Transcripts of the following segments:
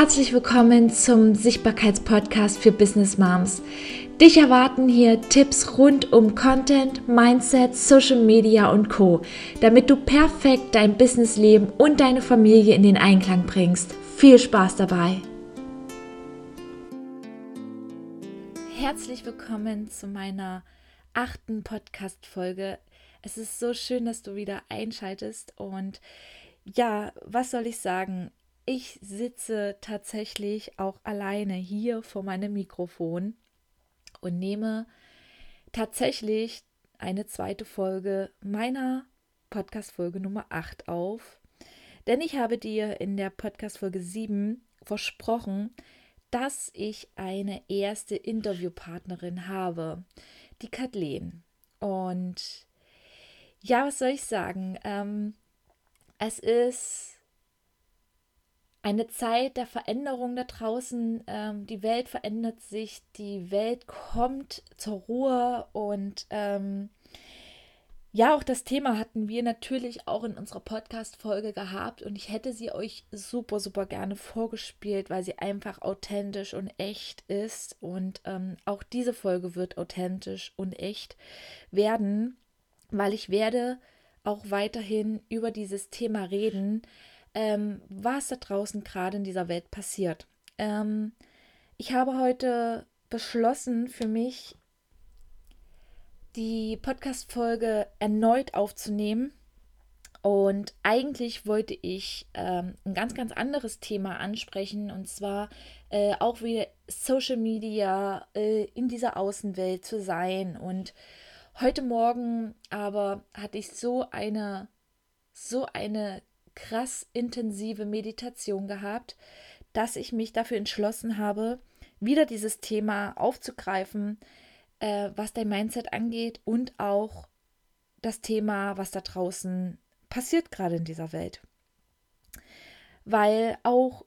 Herzlich willkommen zum Sichtbarkeitspodcast für Business Moms. Dich erwarten hier Tipps rund um Content, Mindset, Social Media und Co, damit du perfekt dein Businessleben und deine Familie in den Einklang bringst. Viel Spaß dabei. Herzlich willkommen zu meiner achten Podcast-Folge. Es ist so schön, dass du wieder einschaltest und ja, was soll ich sagen? Ich sitze tatsächlich auch alleine hier vor meinem Mikrofon und nehme tatsächlich eine zweite Folge meiner Podcast-Folge Nummer 8 auf. Denn ich habe dir in der Podcast-Folge 7 versprochen, dass ich eine erste Interviewpartnerin habe, die Kathleen. Und ja, was soll ich sagen? Ähm, es ist eine Zeit der Veränderung da draußen. Ähm, die Welt verändert sich, die Welt kommt zur Ruhe und ähm, ja, auch das Thema hatten wir natürlich auch in unserer Podcast-Folge gehabt und ich hätte sie euch super, super gerne vorgespielt, weil sie einfach authentisch und echt ist und ähm, auch diese Folge wird authentisch und echt werden, weil ich werde auch weiterhin über dieses Thema reden, ähm, was da draußen gerade in dieser Welt passiert. Ähm, ich habe heute beschlossen für mich, die Podcast-Folge erneut aufzunehmen. Und eigentlich wollte ich ähm, ein ganz, ganz anderes Thema ansprechen und zwar äh, auch wieder Social Media äh, in dieser Außenwelt zu sein. Und heute Morgen aber hatte ich so eine, so eine krass intensive Meditation gehabt, dass ich mich dafür entschlossen habe, wieder dieses Thema aufzugreifen, äh, was dein Mindset angeht und auch das Thema, was da draußen passiert gerade in dieser Welt. Weil auch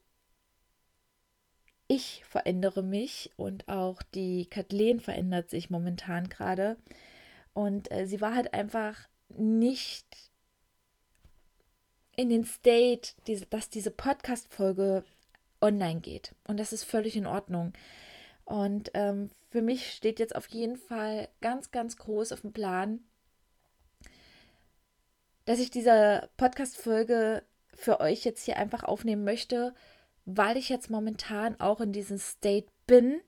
ich verändere mich und auch die Kathleen verändert sich momentan gerade. Und äh, sie war halt einfach nicht in den State, dass diese Podcast-Folge online geht. Und das ist völlig in Ordnung. Und ähm, für mich steht jetzt auf jeden Fall ganz, ganz groß auf dem Plan, dass ich diese Podcast-Folge für euch jetzt hier einfach aufnehmen möchte, weil ich jetzt momentan auch in diesem State bin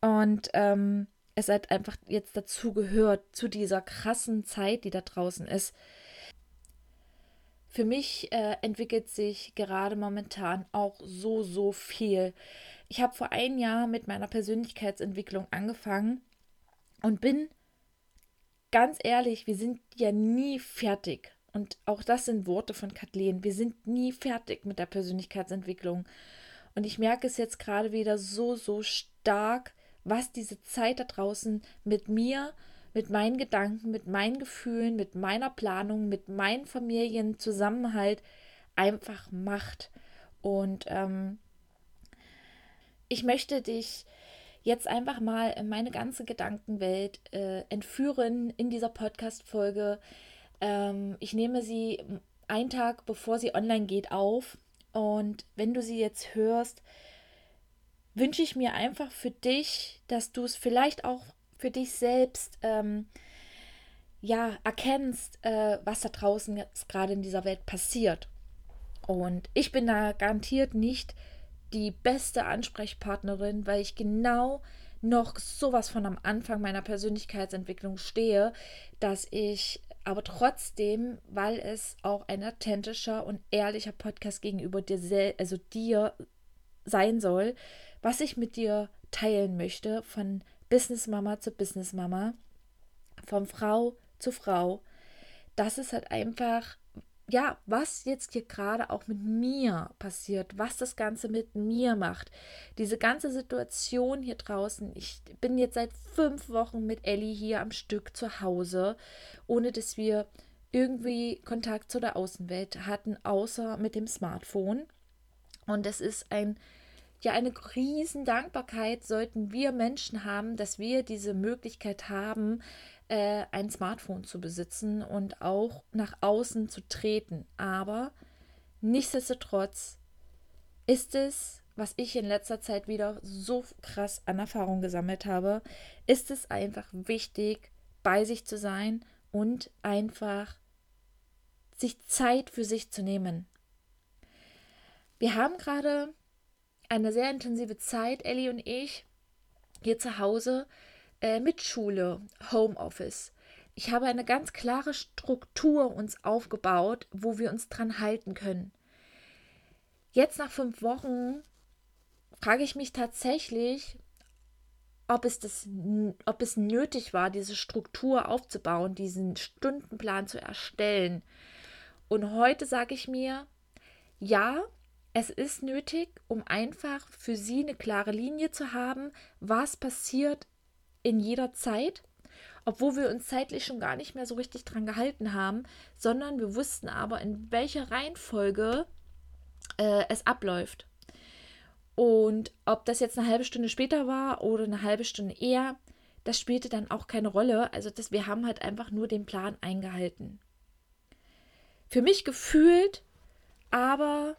und ähm, es halt einfach jetzt dazu gehört, zu dieser krassen Zeit, die da draußen ist. Für mich äh, entwickelt sich gerade momentan auch so, so viel. Ich habe vor einem Jahr mit meiner Persönlichkeitsentwicklung angefangen und bin ganz ehrlich, wir sind ja nie fertig. Und auch das sind Worte von Kathleen. Wir sind nie fertig mit der Persönlichkeitsentwicklung. Und ich merke es jetzt gerade wieder so, so stark, was diese Zeit da draußen mit mir, mit meinen Gedanken, mit meinen Gefühlen, mit meiner Planung, mit meinem Familienzusammenhalt einfach macht. Und ähm, ich möchte dich jetzt einfach mal in meine ganze Gedankenwelt äh, entführen in dieser Podcast-Folge. Ähm, ich nehme sie einen Tag bevor sie online geht auf. Und wenn du sie jetzt hörst, wünsche ich mir einfach für dich, dass du es vielleicht auch für dich selbst ähm, ja erkennst, äh, was da draußen jetzt gerade in dieser Welt passiert. Und ich bin da garantiert nicht die beste Ansprechpartnerin, weil ich genau noch sowas von am Anfang meiner Persönlichkeitsentwicklung stehe, dass ich aber trotzdem, weil es auch ein authentischer und ehrlicher Podcast gegenüber dir, also dir sein soll, was ich mit dir teilen möchte von Businessmama zu Businessmama, von Frau zu Frau. Das ist halt einfach, ja, was jetzt hier gerade auch mit mir passiert, was das Ganze mit mir macht. Diese ganze Situation hier draußen. Ich bin jetzt seit fünf Wochen mit Ellie hier am Stück zu Hause, ohne dass wir irgendwie Kontakt zu der Außenwelt hatten, außer mit dem Smartphone. Und es ist ein ja eine riesen Dankbarkeit sollten wir Menschen haben, dass wir diese Möglichkeit haben, äh, ein Smartphone zu besitzen und auch nach außen zu treten. Aber nichtsdestotrotz ist es was ich in letzter Zeit wieder so krass an Erfahrung gesammelt habe, ist es einfach wichtig, bei sich zu sein und einfach sich Zeit für sich zu nehmen. Wir haben gerade eine sehr intensive Zeit, Ellie und ich, hier zu Hause äh, mit Schule, Homeoffice. Ich habe eine ganz klare Struktur uns aufgebaut, wo wir uns dran halten können. Jetzt nach fünf Wochen frage ich mich tatsächlich, ob es, das, ob es nötig war, diese Struktur aufzubauen, diesen Stundenplan zu erstellen. Und heute sage ich mir, ja, es ist nötig, um einfach für sie eine klare Linie zu haben, was passiert in jeder Zeit, obwohl wir uns zeitlich schon gar nicht mehr so richtig dran gehalten haben, sondern wir wussten aber, in welcher Reihenfolge äh, es abläuft. Und ob das jetzt eine halbe Stunde später war oder eine halbe Stunde eher, das spielte dann auch keine Rolle. Also das, wir haben halt einfach nur den Plan eingehalten. Für mich gefühlt, aber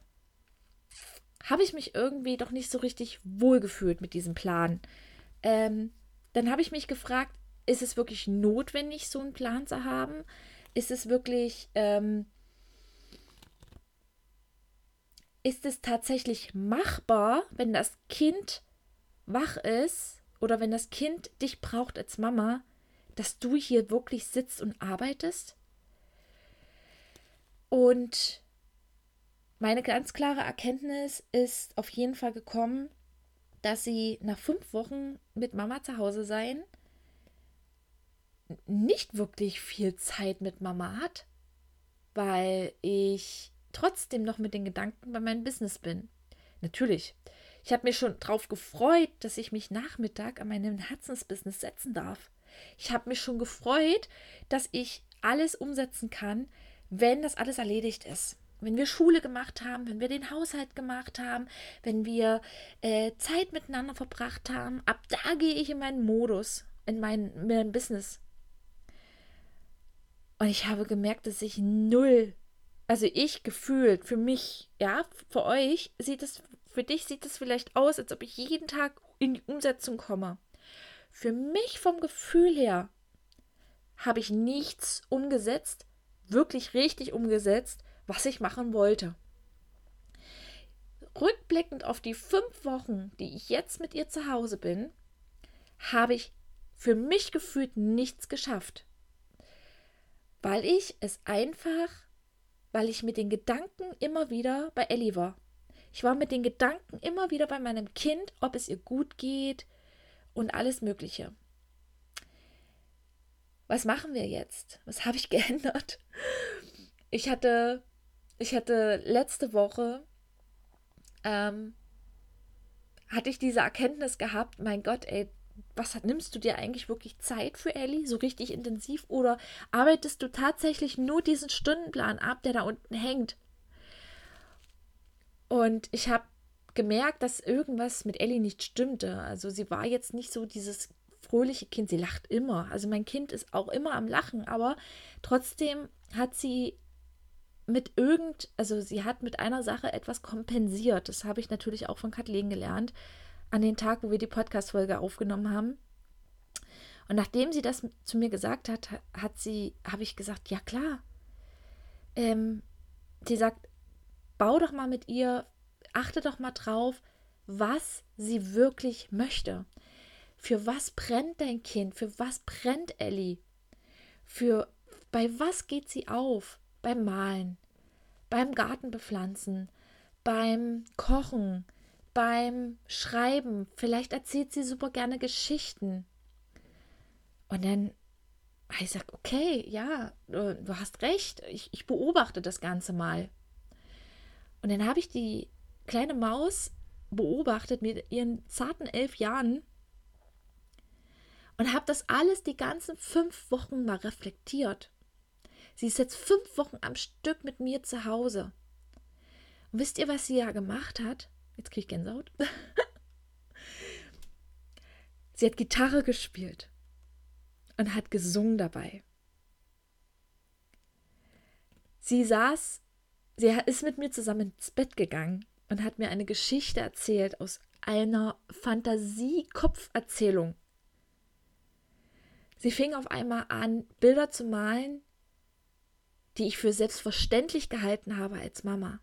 habe ich mich irgendwie doch nicht so richtig wohl gefühlt mit diesem Plan. Ähm, dann habe ich mich gefragt, ist es wirklich notwendig, so einen Plan zu haben? Ist es wirklich ähm, ist es tatsächlich machbar, wenn das Kind wach ist oder wenn das Kind dich braucht als Mama, dass du hier wirklich sitzt und arbeitest? Und meine ganz klare Erkenntnis ist auf jeden Fall gekommen, dass sie nach fünf Wochen mit Mama zu Hause sein nicht wirklich viel Zeit mit Mama hat, weil ich trotzdem noch mit den Gedanken bei meinem Business bin. Natürlich. Ich habe mich schon darauf gefreut, dass ich mich Nachmittag an meinem Herzensbusiness setzen darf. Ich habe mich schon gefreut, dass ich alles umsetzen kann, wenn das alles erledigt ist. Wenn wir Schule gemacht haben, wenn wir den Haushalt gemacht haben, wenn wir äh, Zeit miteinander verbracht haben, ab da gehe ich in meinen Modus, in mein, in mein Business. Und ich habe gemerkt, dass ich null also ich gefühlt, für mich, ja, für euch sieht es, für dich sieht es vielleicht aus, als ob ich jeden Tag in die Umsetzung komme. Für mich vom Gefühl her habe ich nichts umgesetzt, wirklich richtig umgesetzt, was ich machen wollte. Rückblickend auf die fünf Wochen, die ich jetzt mit ihr zu Hause bin, habe ich für mich gefühlt nichts geschafft, weil ich es einfach weil ich mit den Gedanken immer wieder bei Ellie war. Ich war mit den Gedanken immer wieder bei meinem Kind, ob es ihr gut geht und alles Mögliche. Was machen wir jetzt? Was habe ich geändert? Ich hatte, ich hatte letzte Woche ähm, hatte ich diese Erkenntnis gehabt, mein Gott, ey, was nimmst du dir eigentlich wirklich Zeit für Ellie, so richtig intensiv? Oder arbeitest du tatsächlich nur diesen Stundenplan ab, der da unten hängt? Und ich habe gemerkt, dass irgendwas mit Ellie nicht stimmte. Also sie war jetzt nicht so dieses fröhliche Kind, sie lacht immer. Also mein Kind ist auch immer am Lachen, aber trotzdem hat sie mit irgend, also sie hat mit einer Sache etwas kompensiert. Das habe ich natürlich auch von Kathleen gelernt an den Tag, wo wir die Podcast-Folge aufgenommen haben. Und nachdem sie das zu mir gesagt hat, hat sie, habe ich gesagt, ja klar. Ähm, sie sagt, bau doch mal mit ihr, achte doch mal drauf, was sie wirklich möchte. Für was brennt dein Kind? Für was brennt Ellie? Für bei was geht sie auf? Beim Malen, beim Gartenbepflanzen, beim Kochen, beim Schreiben. Vielleicht erzählt sie super gerne Geschichten. Und dann ich gesagt, okay, ja, du hast recht, ich, ich beobachte das Ganze mal. Und dann habe ich die kleine Maus beobachtet mit ihren zarten elf Jahren und habe das alles die ganzen fünf Wochen mal reflektiert. Sie ist jetzt fünf Wochen am Stück mit mir zu Hause. Und wisst ihr, was sie ja gemacht hat? Jetzt kriege ich Gänsehaut. sie hat Gitarre gespielt und hat gesungen dabei. Sie saß, sie ist mit mir zusammen ins Bett gegangen und hat mir eine Geschichte erzählt aus einer Fantasie-Kopferzählung. Sie fing auf einmal an, Bilder zu malen, die ich für selbstverständlich gehalten habe als Mama.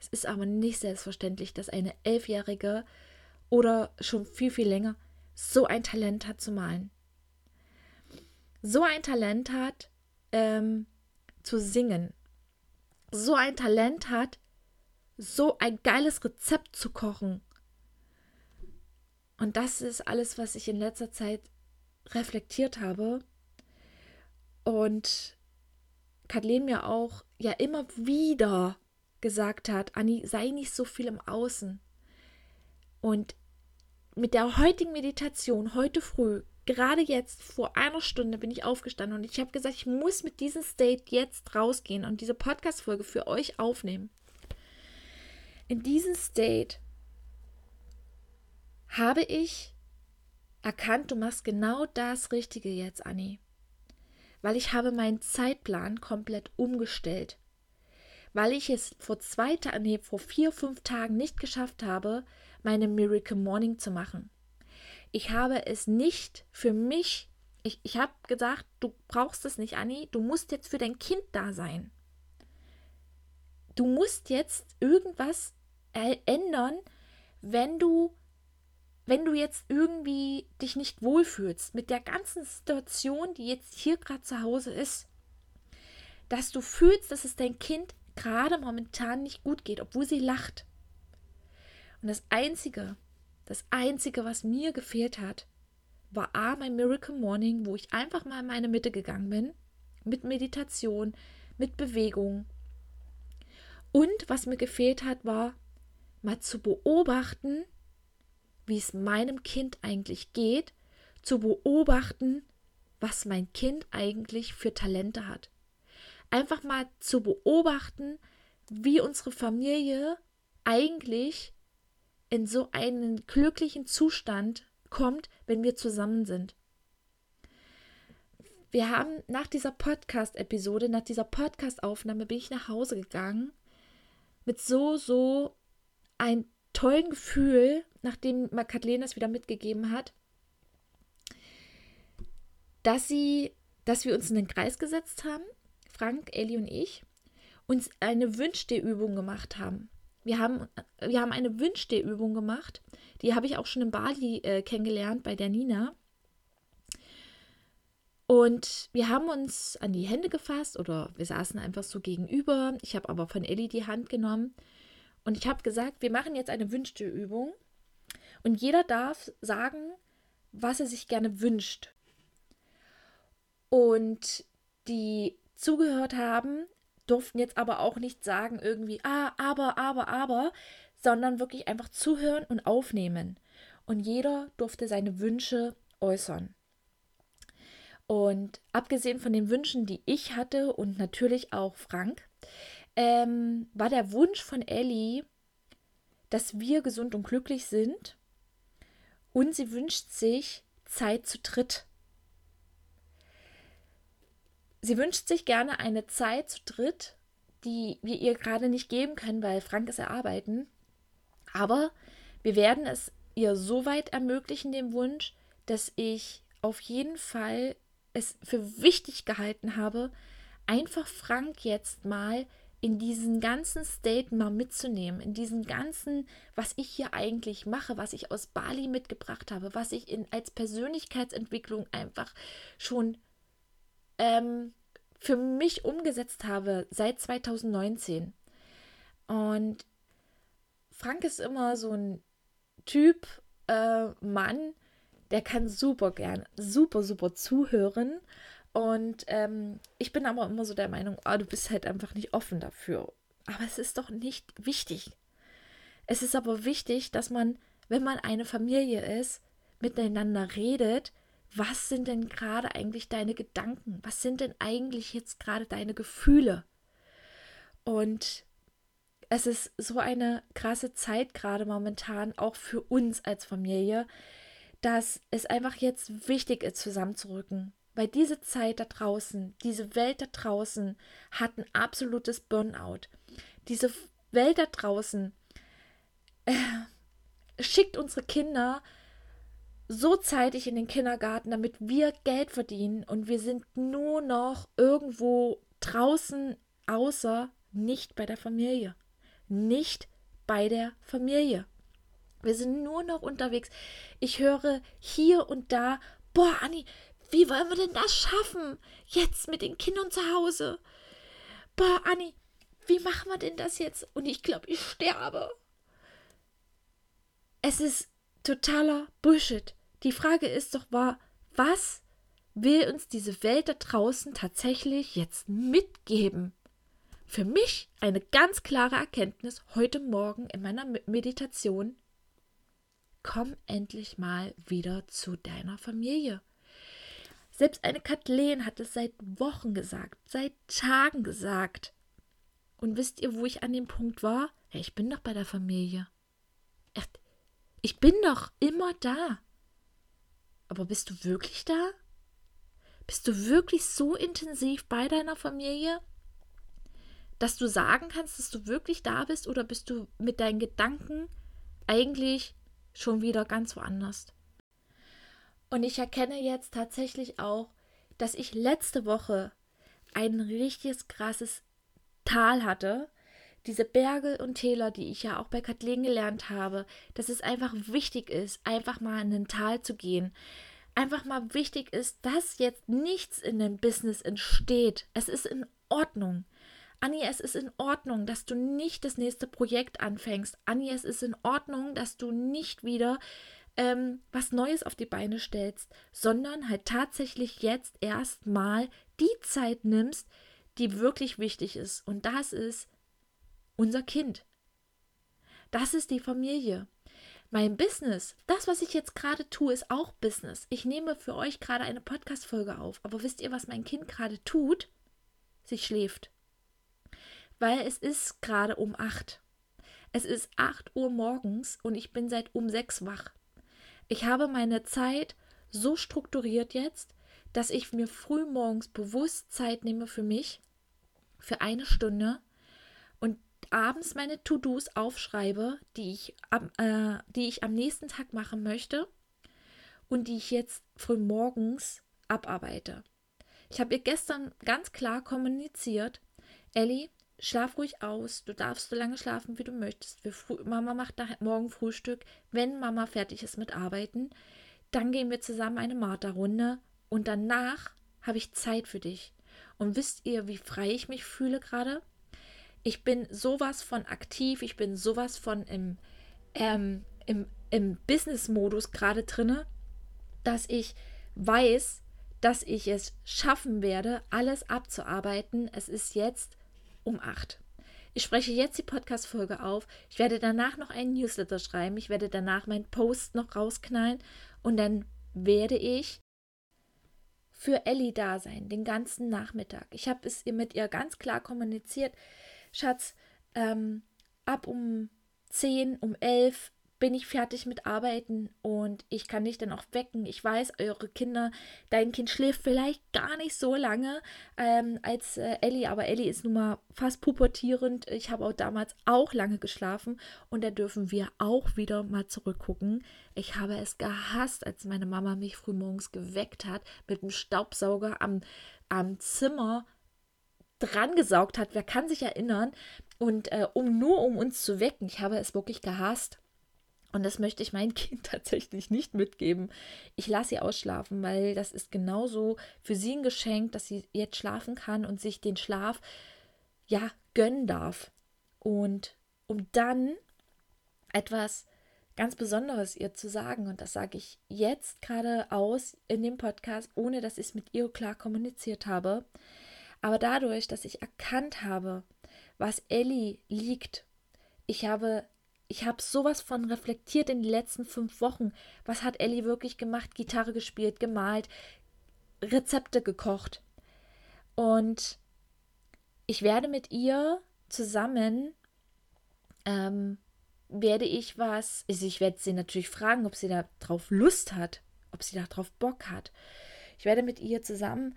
Es ist aber nicht selbstverständlich, dass eine Elfjährige oder schon viel, viel länger so ein Talent hat zu malen. So ein Talent hat ähm, zu singen. So ein Talent hat, so ein geiles Rezept zu kochen. Und das ist alles, was ich in letzter Zeit reflektiert habe. Und Kathleen mir auch ja immer wieder gesagt hat, Anni, sei nicht so viel im Außen. Und mit der heutigen Meditation, heute früh, gerade jetzt, vor einer Stunde bin ich aufgestanden und ich habe gesagt, ich muss mit diesem State jetzt rausgehen und diese Podcast-Folge für euch aufnehmen. In diesem State habe ich erkannt, du machst genau das Richtige jetzt, Anni. Weil ich habe meinen Zeitplan komplett umgestellt. Weil ich es vor zwei nee, vor vier, fünf Tagen nicht geschafft habe, meine Miracle Morning zu machen. Ich habe es nicht für mich, ich, ich habe gesagt, du brauchst es nicht, Anni, du musst jetzt für dein Kind da sein. Du musst jetzt irgendwas ändern, wenn du wenn du jetzt irgendwie dich nicht wohlfühlst mit der ganzen Situation, die jetzt hier gerade zu Hause ist, dass du fühlst, dass es dein Kind gerade momentan nicht gut geht, obwohl sie lacht. Und das Einzige, das Einzige, was mir gefehlt hat, war A, mein Miracle Morning, wo ich einfach mal in meine Mitte gegangen bin, mit Meditation, mit Bewegung. Und was mir gefehlt hat, war mal zu beobachten, wie es meinem Kind eigentlich geht, zu beobachten, was mein Kind eigentlich für Talente hat. Einfach mal zu beobachten, wie unsere Familie eigentlich in so einen glücklichen Zustand kommt, wenn wir zusammen sind. Wir haben nach dieser Podcast-Episode, nach dieser Podcast-Aufnahme bin ich nach Hause gegangen mit so, so ein tollen Gefühl, nachdem Kathleen das wieder mitgegeben hat, dass sie, dass wir uns in den Kreis gesetzt haben, Frank, Ellie und ich, uns eine Wünschstehübung gemacht haben. Wir haben, wir haben eine Wünschstehübung gemacht. Die habe ich auch schon in Bali äh, kennengelernt bei der Nina. Und wir haben uns an die Hände gefasst oder wir saßen einfach so gegenüber. Ich habe aber von Ellie die Hand genommen und ich habe gesagt, wir machen jetzt eine Wünschteübung und jeder darf sagen, was er sich gerne wünscht. Und die zugehört haben, durften jetzt aber auch nicht sagen irgendwie, ah, aber, aber, aber, sondern wirklich einfach zuhören und aufnehmen. Und jeder durfte seine Wünsche äußern. Und abgesehen von den Wünschen, die ich hatte und natürlich auch Frank, ähm, war der Wunsch von Ellie, dass wir gesund und glücklich sind. Und sie wünscht sich Zeit zu dritt. Sie wünscht sich gerne eine Zeit zu dritt, die wir ihr gerade nicht geben können, weil Frank ist erarbeiten. Aber wir werden es ihr so weit ermöglichen, den Wunsch, dass ich auf jeden Fall es für wichtig gehalten habe, einfach Frank jetzt mal in diesen ganzen State mal mitzunehmen, in diesen ganzen, was ich hier eigentlich mache, was ich aus Bali mitgebracht habe, was ich in, als Persönlichkeitsentwicklung einfach schon ähm, für mich umgesetzt habe seit 2019. Und Frank ist immer so ein Typ, äh, Mann, der kann super gern, super, super zuhören und ähm, ich bin aber immer so der Meinung, oh, du bist halt einfach nicht offen dafür. Aber es ist doch nicht wichtig. Es ist aber wichtig, dass man, wenn man eine Familie ist, miteinander redet, was sind denn gerade eigentlich deine Gedanken? Was sind denn eigentlich jetzt gerade deine Gefühle? Und es ist so eine krasse Zeit gerade momentan, auch für uns als Familie, dass es einfach jetzt wichtig ist, zusammenzurücken. Weil diese Zeit da draußen, diese Welt da draußen hat ein absolutes Burnout. Diese Welt da draußen äh, schickt unsere Kinder so zeitig in den Kindergarten, damit wir Geld verdienen und wir sind nur noch irgendwo draußen, außer nicht bei der Familie. Nicht bei der Familie. Wir sind nur noch unterwegs. Ich höre hier und da, boah, Anni, wie wollen wir denn das schaffen? Jetzt mit den Kindern zu Hause. Boah, Anni, wie machen wir denn das jetzt? Und ich glaube, ich sterbe. Es ist totaler Bullshit. Die Frage ist doch war, was will uns diese Welt da draußen tatsächlich jetzt mitgeben? Für mich eine ganz klare Erkenntnis heute Morgen in meiner Meditation. Komm endlich mal wieder zu deiner Familie. Selbst eine Kathleen hat es seit Wochen gesagt, seit Tagen gesagt. Und wisst ihr, wo ich an dem Punkt war? Ja, ich bin doch bei der Familie. Ich bin doch immer da. Aber bist du wirklich da? Bist du wirklich so intensiv bei deiner Familie, dass du sagen kannst, dass du wirklich da bist oder bist du mit deinen Gedanken eigentlich schon wieder ganz woanders? Und ich erkenne jetzt tatsächlich auch, dass ich letzte Woche ein richtiges krasses Tal hatte. Diese Berge und Täler, die ich ja auch bei Kathleen gelernt habe, dass es einfach wichtig ist, einfach mal in ein Tal zu gehen. Einfach mal wichtig ist, dass jetzt nichts in dem Business entsteht. Es ist in Ordnung. Anni, es ist in Ordnung, dass du nicht das nächste Projekt anfängst. Anni, es ist in Ordnung, dass du nicht wieder ähm, was Neues auf die Beine stellst, sondern halt tatsächlich jetzt erstmal die Zeit nimmst, die wirklich wichtig ist. Und das ist unser Kind. Das ist die Familie. Mein Business, das, was ich jetzt gerade tue, ist auch Business. Ich nehme für euch gerade eine Podcast-Folge auf. Aber wisst ihr, was mein Kind gerade tut? Sie schläft. Weil es ist gerade um acht. Es ist acht Uhr morgens und ich bin seit um sechs wach. Ich habe meine Zeit so strukturiert jetzt, dass ich mir früh morgens bewusst Zeit nehme für mich, für eine Stunde und abends meine To-Dos aufschreibe, die ich, am, äh, die ich am nächsten Tag machen möchte und die ich jetzt früh morgens abarbeite. Ich habe ihr gestern ganz klar kommuniziert, Ellie, Schlaf ruhig aus. Du darfst so lange schlafen, wie du möchtest. Mama macht morgen Frühstück. Wenn Mama fertig ist mit Arbeiten, dann gehen wir zusammen eine Martha-Runde und danach habe ich Zeit für dich. Und wisst ihr, wie frei ich mich fühle gerade? Ich bin sowas von aktiv, ich bin sowas von im, ähm, im, im Business-Modus gerade drinne, dass ich weiß, dass ich es schaffen werde, alles abzuarbeiten. Es ist jetzt um 8. Ich spreche jetzt die Podcast-Folge auf. Ich werde danach noch einen Newsletter schreiben. Ich werde danach meinen Post noch rausknallen. Und dann werde ich für Ellie da sein, den ganzen Nachmittag. Ich habe es mit ihr ganz klar kommuniziert. Schatz, ähm, ab um 10, um 11 bin ich fertig mit Arbeiten und ich kann dich dann auch wecken. Ich weiß, eure Kinder, dein Kind schläft vielleicht gar nicht so lange ähm, als äh, Ellie, aber Ellie ist nun mal fast pubertierend. Ich habe auch damals auch lange geschlafen und da dürfen wir auch wieder mal zurückgucken. Ich habe es gehasst, als meine Mama mich frühmorgens geweckt hat mit dem Staubsauger am, am Zimmer dran gesaugt hat. Wer kann sich erinnern? Und äh, um nur um uns zu wecken, ich habe es wirklich gehasst. Und das möchte ich meinem Kind tatsächlich nicht mitgeben. Ich lasse sie ausschlafen, weil das ist genauso für sie ein Geschenk, dass sie jetzt schlafen kann und sich den Schlaf ja gönnen darf. Und um dann etwas ganz Besonderes ihr zu sagen, und das sage ich jetzt gerade aus in dem Podcast, ohne dass ich es mit ihr klar kommuniziert habe. Aber dadurch, dass ich erkannt habe, was Ellie liegt, ich habe ich habe sowas von reflektiert in den letzten fünf Wochen. Was hat Ellie wirklich gemacht? Gitarre gespielt, gemalt, Rezepte gekocht. Und ich werde mit ihr zusammen, ähm, werde ich was, also ich werde sie natürlich fragen, ob sie da drauf Lust hat, ob sie da drauf Bock hat. Ich werde mit ihr zusammen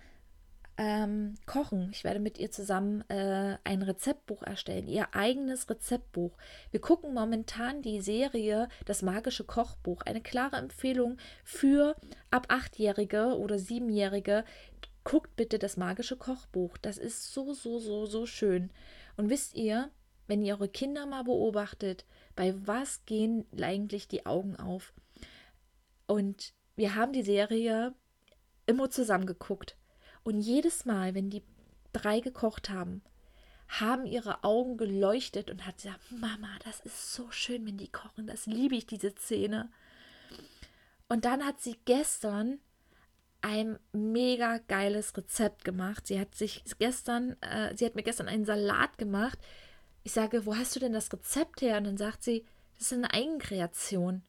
ähm, kochen. Ich werde mit ihr zusammen äh, ein Rezeptbuch erstellen, ihr eigenes Rezeptbuch. Wir gucken momentan die Serie Das magische Kochbuch. Eine klare Empfehlung für ab achtjährige oder siebenjährige. Guckt bitte das magische Kochbuch. Das ist so, so, so, so schön. Und wisst ihr, wenn ihr eure Kinder mal beobachtet, bei was gehen eigentlich die Augen auf? Und wir haben die Serie immer zusammen geguckt. Und jedes Mal, wenn die drei gekocht haben, haben ihre Augen geleuchtet und hat gesagt, Mama, das ist so schön, wenn die kochen. Das liebe ich, diese Szene. Und dann hat sie gestern ein mega geiles Rezept gemacht. Sie hat sich gestern, äh, sie hat mir gestern einen Salat gemacht. Ich sage, wo hast du denn das Rezept her? Und dann sagt sie, das ist eine Eigenkreation.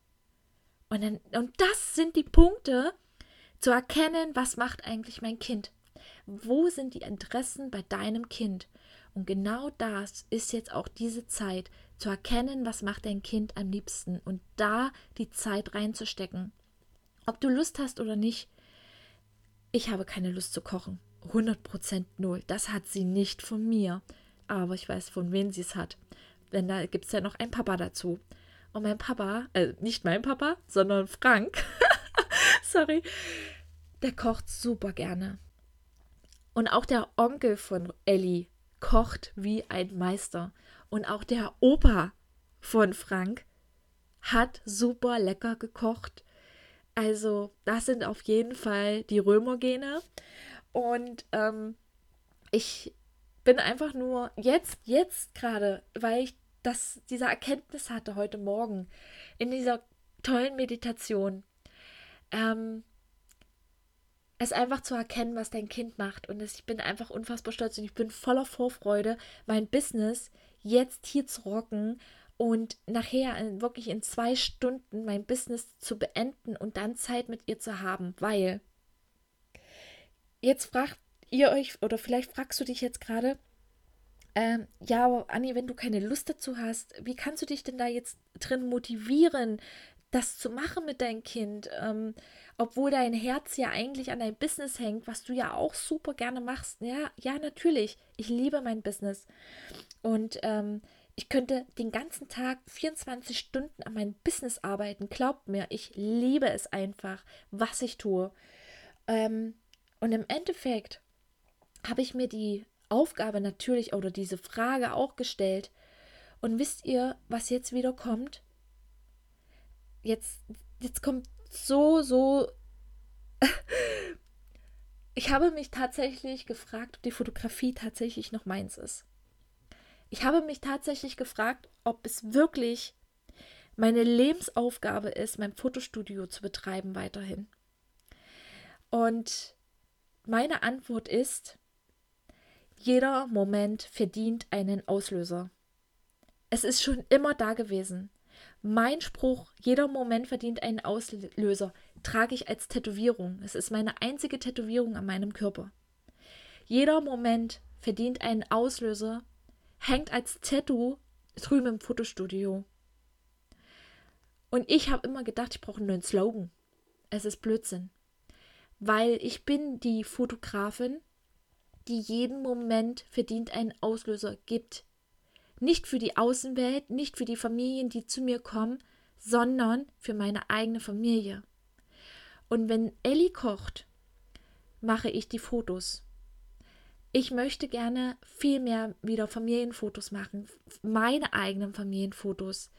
Und, dann, und das sind die Punkte, zu erkennen, was macht eigentlich mein Kind. Wo sind die Interessen bei deinem Kind? Und genau das ist jetzt auch diese Zeit, zu erkennen, was macht dein Kind am liebsten und da die Zeit reinzustecken. Ob du Lust hast oder nicht, ich habe keine Lust zu kochen. 100% null. Das hat sie nicht von mir. Aber ich weiß, von wem sie es hat. Denn da gibt es ja noch einen Papa dazu. Und mein Papa, äh, nicht mein Papa, sondern Frank, sorry, der kocht super gerne. Und auch der Onkel von Ellie kocht wie ein Meister. Und auch der Opa von Frank hat super lecker gekocht. Also, das sind auf jeden Fall die Römergene. Und ähm, ich bin einfach nur jetzt, jetzt gerade, weil ich das, diese Erkenntnis hatte heute Morgen in dieser tollen Meditation, ähm, es einfach zu erkennen, was dein Kind macht. Und ich bin einfach unfassbar stolz und ich bin voller Vorfreude, mein Business jetzt hier zu rocken und nachher wirklich in zwei Stunden mein Business zu beenden und dann Zeit mit ihr zu haben, weil jetzt fragt ihr euch oder vielleicht fragst du dich jetzt gerade, ähm, ja, aber Anni, wenn du keine Lust dazu hast, wie kannst du dich denn da jetzt drin motivieren, das zu machen mit deinem Kind, ähm, obwohl dein Herz ja eigentlich an dein Business hängt, was du ja auch super gerne machst. Ja, ja, natürlich. Ich liebe mein Business. Und ähm, ich könnte den ganzen Tag 24 Stunden an meinem Business arbeiten. Glaubt mir, ich liebe es einfach, was ich tue. Ähm, und im Endeffekt habe ich mir die Aufgabe natürlich oder diese Frage auch gestellt. Und wisst ihr, was jetzt wieder kommt? Jetzt, jetzt kommt so, so. ich habe mich tatsächlich gefragt, ob die Fotografie tatsächlich noch meins ist. Ich habe mich tatsächlich gefragt, ob es wirklich meine Lebensaufgabe ist, mein Fotostudio zu betreiben weiterhin. Und meine Antwort ist, jeder Moment verdient einen Auslöser. Es ist schon immer da gewesen. Mein Spruch, jeder Moment verdient einen Auslöser, trage ich als Tätowierung. Es ist meine einzige Tätowierung an meinem Körper. Jeder Moment verdient einen Auslöser, hängt als Tattoo drüben im Fotostudio. Und ich habe immer gedacht, ich brauche einen Slogan. Es ist Blödsinn. Weil ich bin die Fotografin, die jeden Moment verdient einen Auslöser gibt. Nicht für die Außenwelt, nicht für die Familien, die zu mir kommen, sondern für meine eigene Familie. Und wenn Ellie kocht, mache ich die Fotos. Ich möchte gerne viel mehr wieder Familienfotos machen, meine eigenen Familienfotos.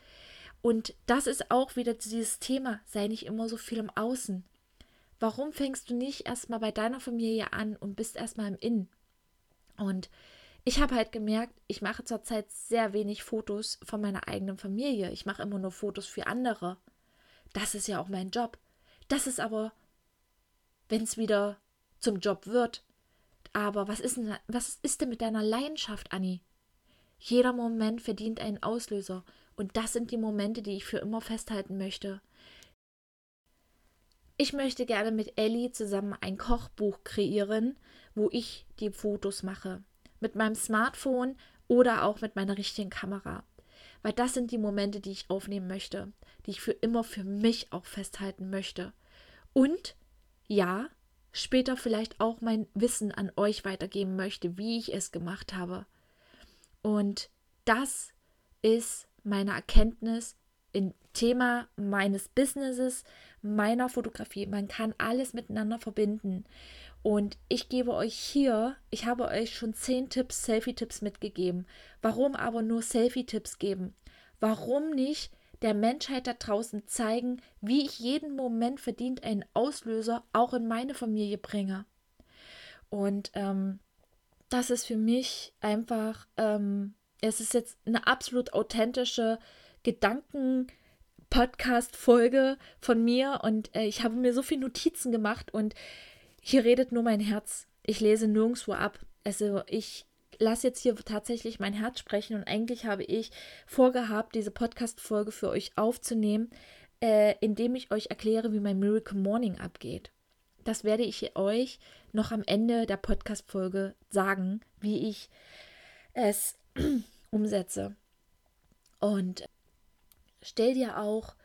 Und das ist auch wieder dieses Thema, sei nicht immer so viel im Außen. Warum fängst du nicht erstmal bei deiner Familie an und bist erstmal im Innen? Und ich habe halt gemerkt, ich mache zurzeit sehr wenig Fotos von meiner eigenen Familie. Ich mache immer nur Fotos für andere. Das ist ja auch mein Job. Das ist aber, wenn es wieder zum Job wird, aber was ist, denn, was ist denn mit deiner Leidenschaft, Anni? Jeder Moment verdient einen Auslöser. Und das sind die Momente, die ich für immer festhalten möchte. Ich möchte gerne mit Ellie zusammen ein Kochbuch kreieren, wo ich die Fotos mache. Mit meinem Smartphone oder auch mit meiner richtigen Kamera. Weil das sind die Momente, die ich aufnehmen möchte, die ich für immer für mich auch festhalten möchte. Und ja, später vielleicht auch mein Wissen an euch weitergeben möchte, wie ich es gemacht habe. Und das ist meine Erkenntnis im Thema meines Businesses, meiner Fotografie. Man kann alles miteinander verbinden. Und ich gebe euch hier, ich habe euch schon zehn Tipps, Selfie-Tipps mitgegeben. Warum aber nur Selfie-Tipps geben? Warum nicht der Menschheit da draußen zeigen, wie ich jeden Moment verdient einen Auslöser auch in meine Familie bringe? Und ähm, das ist für mich einfach, ähm, es ist jetzt eine absolut authentische Gedanken- Podcast-Folge von mir und äh, ich habe mir so viele Notizen gemacht und hier redet nur mein Herz. Ich lese nirgendwo ab. Also ich lasse jetzt hier tatsächlich mein Herz sprechen und eigentlich habe ich vorgehabt, diese Podcast-Folge für euch aufzunehmen, äh, indem ich euch erkläre, wie mein Miracle Morning abgeht. Das werde ich euch noch am Ende der Podcast-Folge sagen, wie ich es umsetze. Und stell dir auch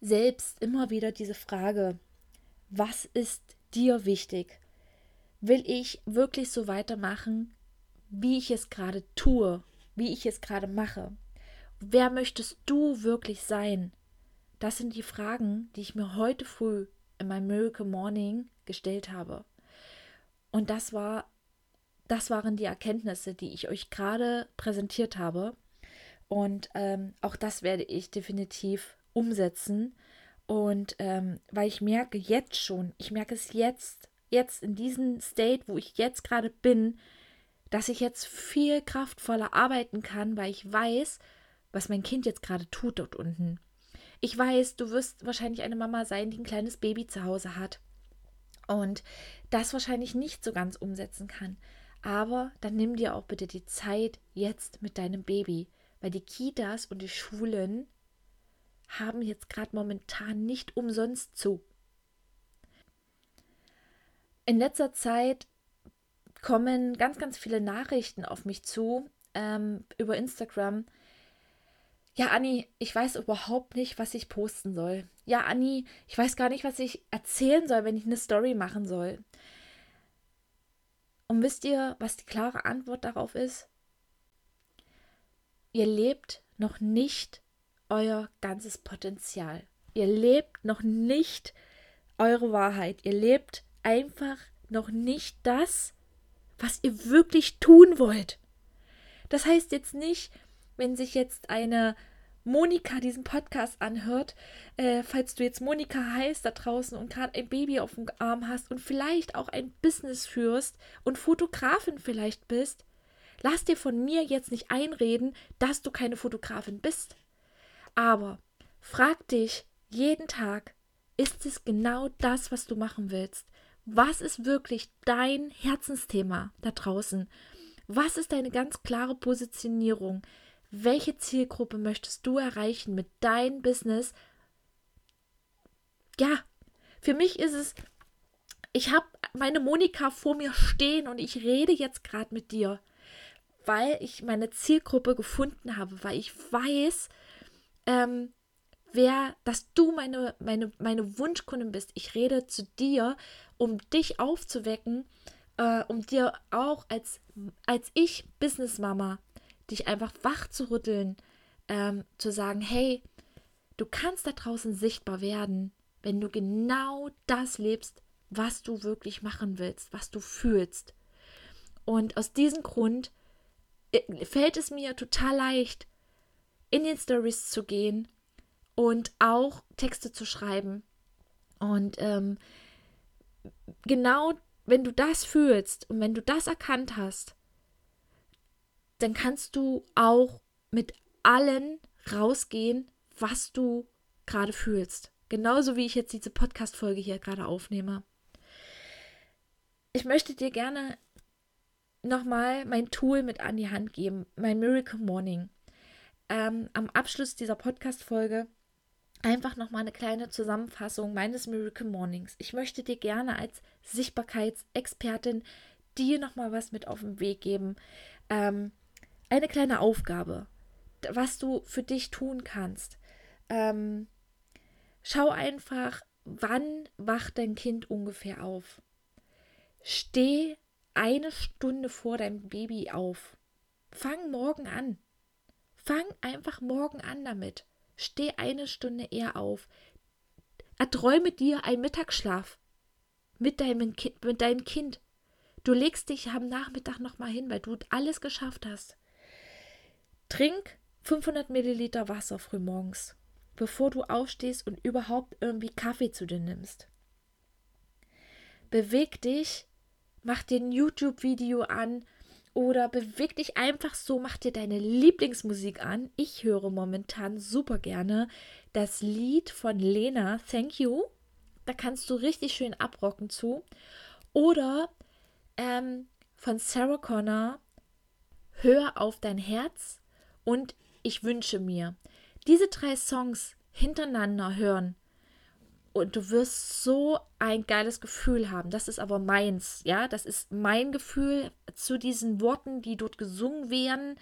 selbst immer wieder diese Frage, was ist dir wichtig? Will ich wirklich so weitermachen, wie ich es gerade tue, wie ich es gerade mache? Wer möchtest du wirklich sein? Das sind die Fragen, die ich mir heute früh in meinem Miracle Morning gestellt habe. Und das war das waren die Erkenntnisse, die ich euch gerade präsentiert habe. Und ähm, auch das werde ich definitiv umsetzen. Und ähm, weil ich merke jetzt schon, ich merke es jetzt, jetzt in diesem State, wo ich jetzt gerade bin, dass ich jetzt viel kraftvoller arbeiten kann, weil ich weiß, was mein Kind jetzt gerade tut dort unten. Ich weiß, du wirst wahrscheinlich eine Mama sein, die ein kleines Baby zu Hause hat und das wahrscheinlich nicht so ganz umsetzen kann. Aber dann nimm dir auch bitte die Zeit jetzt mit deinem Baby, weil die Kitas und die Schulen haben jetzt gerade momentan nicht umsonst zu. In letzter Zeit kommen ganz, ganz viele Nachrichten auf mich zu ähm, über Instagram. Ja, Anni, ich weiß überhaupt nicht, was ich posten soll. Ja, Anni, ich weiß gar nicht, was ich erzählen soll, wenn ich eine Story machen soll. Und wisst ihr, was die klare Antwort darauf ist? Ihr lebt noch nicht euer ganzes Potenzial. Ihr lebt noch nicht eure Wahrheit. Ihr lebt einfach noch nicht das, was ihr wirklich tun wollt. Das heißt jetzt nicht, wenn sich jetzt eine Monika diesen Podcast anhört, äh, falls du jetzt Monika heißt da draußen und gerade ein Baby auf dem Arm hast und vielleicht auch ein Business führst und Fotografin vielleicht bist, lass dir von mir jetzt nicht einreden, dass du keine Fotografin bist. Aber frag dich jeden Tag, ist es genau das, was du machen willst? Was ist wirklich dein Herzensthema da draußen? Was ist deine ganz klare Positionierung? Welche Zielgruppe möchtest du erreichen mit deinem Business? Ja, für mich ist es, ich habe meine Monika vor mir stehen und ich rede jetzt gerade mit dir, weil ich meine Zielgruppe gefunden habe, weil ich weiß, ähm, wer, dass du meine, meine, meine Wunschkundin bist. Ich rede zu dir, um dich aufzuwecken, äh, um dir auch als, als ich Businessmama dich einfach wach zu rütteln, ähm, zu sagen, hey, du kannst da draußen sichtbar werden, wenn du genau das lebst, was du wirklich machen willst, was du fühlst. Und aus diesem Grund äh, fällt es mir total leicht, in den Stories zu gehen und auch Texte zu schreiben. Und ähm, genau wenn du das fühlst und wenn du das erkannt hast, dann kannst du auch mit allen rausgehen, was du gerade fühlst. Genauso wie ich jetzt diese Podcast-Folge hier gerade aufnehme. Ich möchte dir gerne nochmal mein Tool mit an die Hand geben, mein Miracle Morning ähm, am Abschluss dieser Podcast-Folge einfach nochmal eine kleine Zusammenfassung meines Miracle Mornings. Ich möchte dir gerne als Sichtbarkeitsexpertin dir nochmal was mit auf den Weg geben. Ähm, eine kleine Aufgabe, was du für dich tun kannst. Ähm, schau einfach, wann wacht dein Kind ungefähr auf. Steh eine Stunde vor deinem Baby auf. Fang morgen an. Fang einfach morgen an damit. Steh eine Stunde eher auf. Erträume dir einen Mittagsschlaf mit deinem, kind, mit deinem Kind. Du legst dich am Nachmittag nochmal hin, weil du alles geschafft hast. Trink 500 Milliliter Wasser frühmorgens, bevor du aufstehst und überhaupt irgendwie Kaffee zu dir nimmst. Beweg dich, mach dir ein YouTube-Video an oder beweg dich einfach so, mach dir deine Lieblingsmusik an. Ich höre momentan super gerne das Lied von Lena, Thank You. Da kannst du richtig schön abrocken zu. Oder ähm, von Sarah Connor, Hör auf dein Herz und Ich wünsche mir. Diese drei Songs hintereinander hören und du wirst so ein geiles Gefühl haben. Das ist aber meins, ja, das ist mein Gefühl zu diesen Worten, die dort gesungen werden.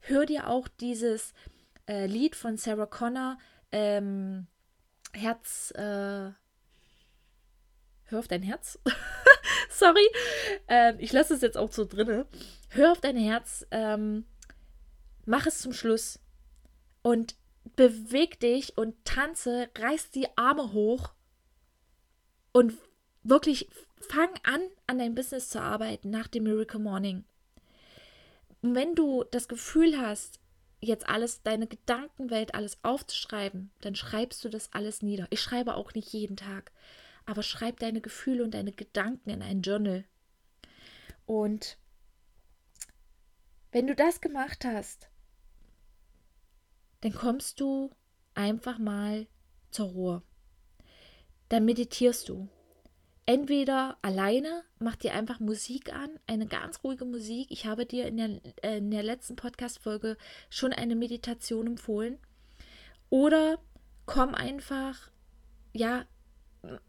Hör dir auch dieses äh, Lied von Sarah Connor, ähm, Herz, äh, hör auf dein Herz. Sorry, ähm, ich lasse es jetzt auch so drinne. Hör auf dein Herz, ähm, mach es zum Schluss und beweg dich und tanze, reiß die Arme hoch und wirklich fang an, an dein Business zu arbeiten nach dem Miracle Morning. Und wenn du das Gefühl hast, jetzt alles, deine Gedankenwelt, alles aufzuschreiben, dann schreibst du das alles nieder. Ich schreibe auch nicht jeden Tag, aber schreib deine Gefühle und deine Gedanken in ein Journal. Und wenn du das gemacht hast, dann kommst du einfach mal zur Ruhe. Dann meditierst du. Entweder alleine, mach dir einfach Musik an, eine ganz ruhige Musik. Ich habe dir in der, äh, in der letzten Podcast-Folge schon eine Meditation empfohlen. Oder komm einfach, ja,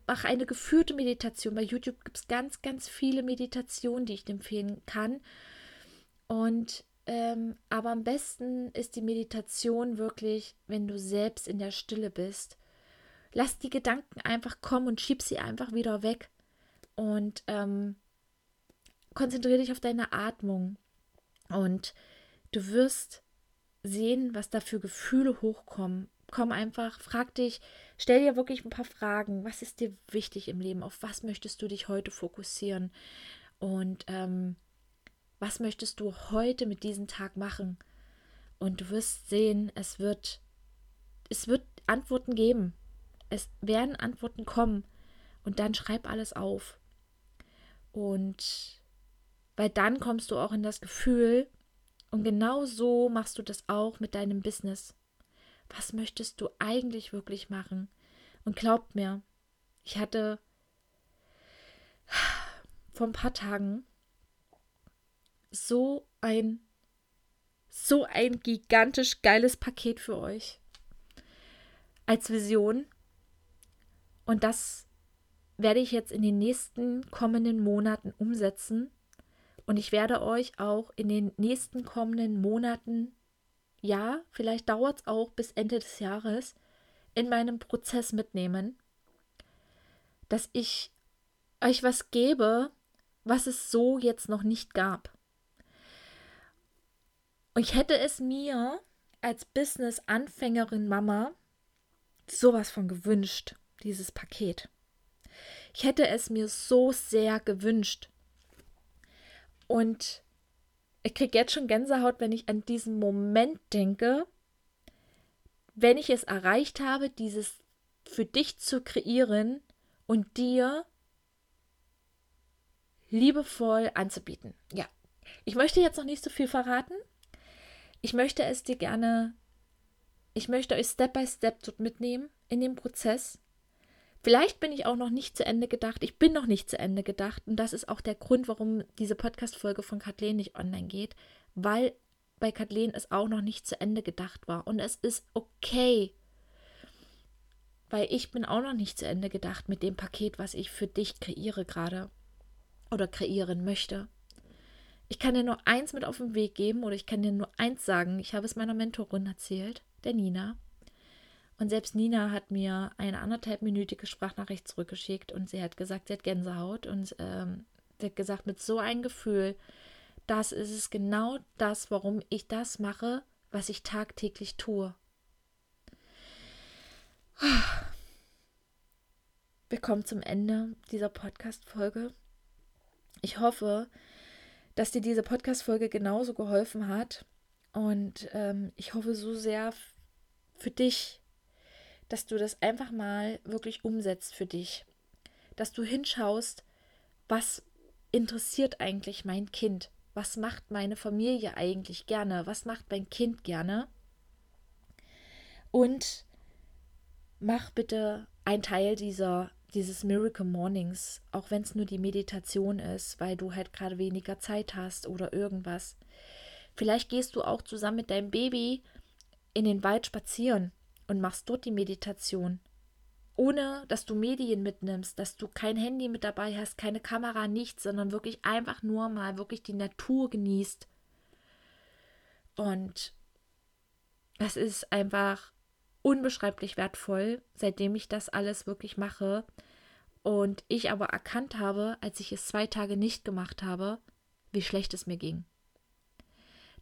mach eine geführte Meditation. Bei YouTube gibt es ganz, ganz viele Meditationen, die ich dir empfehlen kann. Und ähm, aber am besten ist die Meditation wirklich, wenn du selbst in der Stille bist. Lass die Gedanken einfach kommen und schieb sie einfach wieder weg. Und ähm, konzentriere dich auf deine Atmung. Und du wirst sehen, was da für Gefühle hochkommen. Komm einfach, frag dich, stell dir wirklich ein paar Fragen. Was ist dir wichtig im Leben? Auf was möchtest du dich heute fokussieren? Und ähm, was möchtest du heute mit diesem Tag machen? Und du wirst sehen, es wird, es wird Antworten geben. Es werden Antworten kommen. Und dann schreib alles auf. Und weil dann kommst du auch in das Gefühl, und genau so machst du das auch mit deinem Business. Was möchtest du eigentlich wirklich machen? Und glaubt mir, ich hatte vor ein paar Tagen so ein so ein gigantisch geiles Paket für euch als Vision. Und das werde ich jetzt in den nächsten kommenden Monaten umsetzen. Und ich werde euch auch in den nächsten kommenden Monaten, ja, vielleicht dauert es auch bis Ende des Jahres, in meinem Prozess mitnehmen, dass ich euch was gebe, was es so jetzt noch nicht gab. Und ich hätte es mir als Business-Anfängerin Mama sowas von gewünscht, dieses Paket. Ich hätte es mir so sehr gewünscht. Und ich kriege jetzt schon Gänsehaut, wenn ich an diesen Moment denke, wenn ich es erreicht habe, dieses für dich zu kreieren und dir liebevoll anzubieten. Ja, ich möchte jetzt noch nicht so viel verraten, ich möchte es dir gerne, ich möchte euch Step by Step mitnehmen in dem Prozess. Vielleicht bin ich auch noch nicht zu Ende gedacht. Ich bin noch nicht zu Ende gedacht. Und das ist auch der Grund, warum diese Podcast-Folge von Kathleen nicht online geht. Weil bei Kathleen es auch noch nicht zu Ende gedacht war. Und es ist okay. Weil ich bin auch noch nicht zu Ende gedacht mit dem Paket, was ich für dich kreiere gerade. Oder kreieren möchte. Ich kann dir nur eins mit auf den Weg geben oder ich kann dir nur eins sagen. Ich habe es meiner Mentorin erzählt, der Nina. Und selbst Nina hat mir eine anderthalbminütige Sprachnachricht zurückgeschickt und sie hat gesagt, sie hat Gänsehaut und ähm, Sie hat gesagt, mit so einem Gefühl, das ist es genau das, warum ich das mache, was ich tagtäglich tue. Wir kommen zum Ende dieser Podcast-Folge. Ich hoffe, dass dir diese Podcast-Folge genauso geholfen hat. Und ähm, ich hoffe so sehr für dich, dass du das einfach mal wirklich umsetzt für dich. Dass du hinschaust, was interessiert eigentlich mein Kind? Was macht meine Familie eigentlich gerne? Was macht mein Kind gerne? Und mach bitte ein Teil dieser dieses Miracle Mornings, auch wenn es nur die Meditation ist, weil du halt gerade weniger Zeit hast oder irgendwas. Vielleicht gehst du auch zusammen mit deinem Baby in den Wald spazieren und machst dort die Meditation. Ohne dass du Medien mitnimmst, dass du kein Handy mit dabei hast, keine Kamera, nichts, sondern wirklich einfach nur mal wirklich die Natur genießt. Und das ist einfach unbeschreiblich wertvoll, seitdem ich das alles wirklich mache. Und ich aber erkannt habe, als ich es zwei Tage nicht gemacht habe, wie schlecht es mir ging.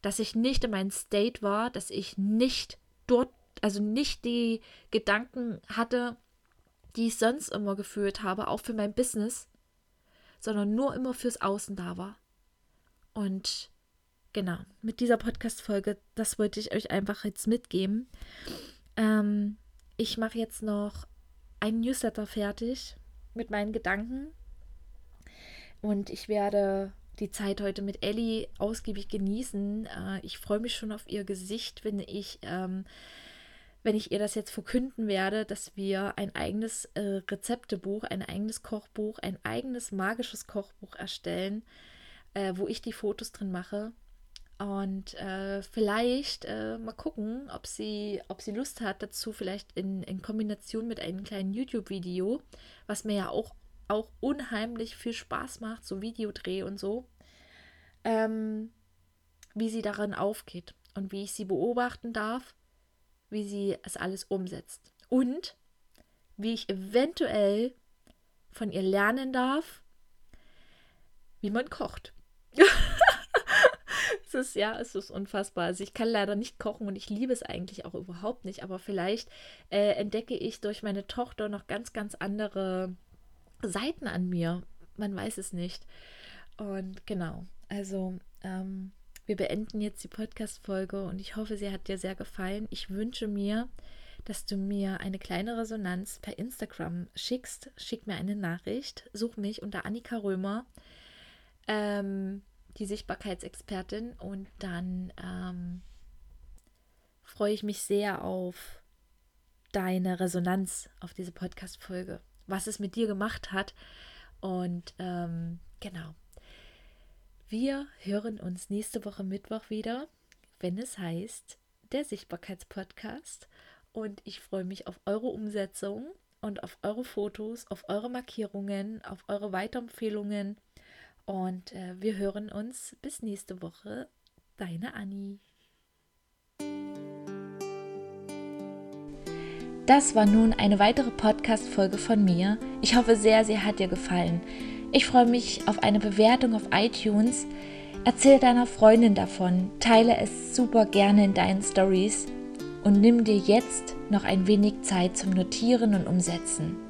Dass ich nicht in meinem State war, dass ich nicht dort, also nicht die Gedanken hatte, die ich sonst immer gefühlt habe, auch für mein Business, sondern nur immer fürs Außen da war. Und genau, mit dieser Podcast-Folge, das wollte ich euch einfach jetzt mitgeben. Ähm, ich mache jetzt noch ein Newsletter fertig mit meinen Gedanken. Und ich werde die Zeit heute mit Ellie ausgiebig genießen. Äh, ich freue mich schon auf ihr Gesicht, wenn ich, ähm, wenn ich ihr das jetzt verkünden werde, dass wir ein eigenes äh, Rezeptebuch, ein eigenes Kochbuch, ein eigenes magisches Kochbuch erstellen, äh, wo ich die Fotos drin mache. Und äh, vielleicht äh, mal gucken, ob sie, ob sie Lust hat dazu, vielleicht in, in Kombination mit einem kleinen YouTube-Video, was mir ja auch, auch unheimlich viel Spaß macht, so Videodreh und so, ähm, wie sie daran aufgeht und wie ich sie beobachten darf, wie sie es alles umsetzt. Und wie ich eventuell von ihr lernen darf, wie man kocht. es ist ja, es ist unfassbar. Also ich kann leider nicht kochen und ich liebe es eigentlich auch überhaupt nicht. Aber vielleicht äh, entdecke ich durch meine Tochter noch ganz, ganz andere Seiten an mir. Man weiß es nicht. Und genau, also ähm, wir beenden jetzt die Podcast-Folge und ich hoffe, sie hat dir sehr gefallen. Ich wünsche mir, dass du mir eine kleine Resonanz per Instagram schickst. Schick mir eine Nachricht. Such mich unter Annika Römer. Ähm, die Sichtbarkeitsexpertin. Und dann ähm, freue ich mich sehr auf deine Resonanz auf diese Podcast-Folge, was es mit dir gemacht hat. Und ähm, genau. Wir hören uns nächste Woche Mittwoch wieder, wenn es heißt, der Sichtbarkeitspodcast. Und ich freue mich auf eure Umsetzung und auf eure Fotos, auf eure Markierungen, auf eure Weiterempfehlungen und äh, wir hören uns bis nächste Woche. Deine Anni. Das war nun eine weitere Podcast-Folge von mir. Ich hoffe sehr, sie hat dir gefallen. Ich freue mich auf eine Bewertung auf iTunes. Erzähl deiner Freundin davon, teile es super gerne in deinen Stories und nimm dir jetzt noch ein wenig Zeit zum Notieren und Umsetzen.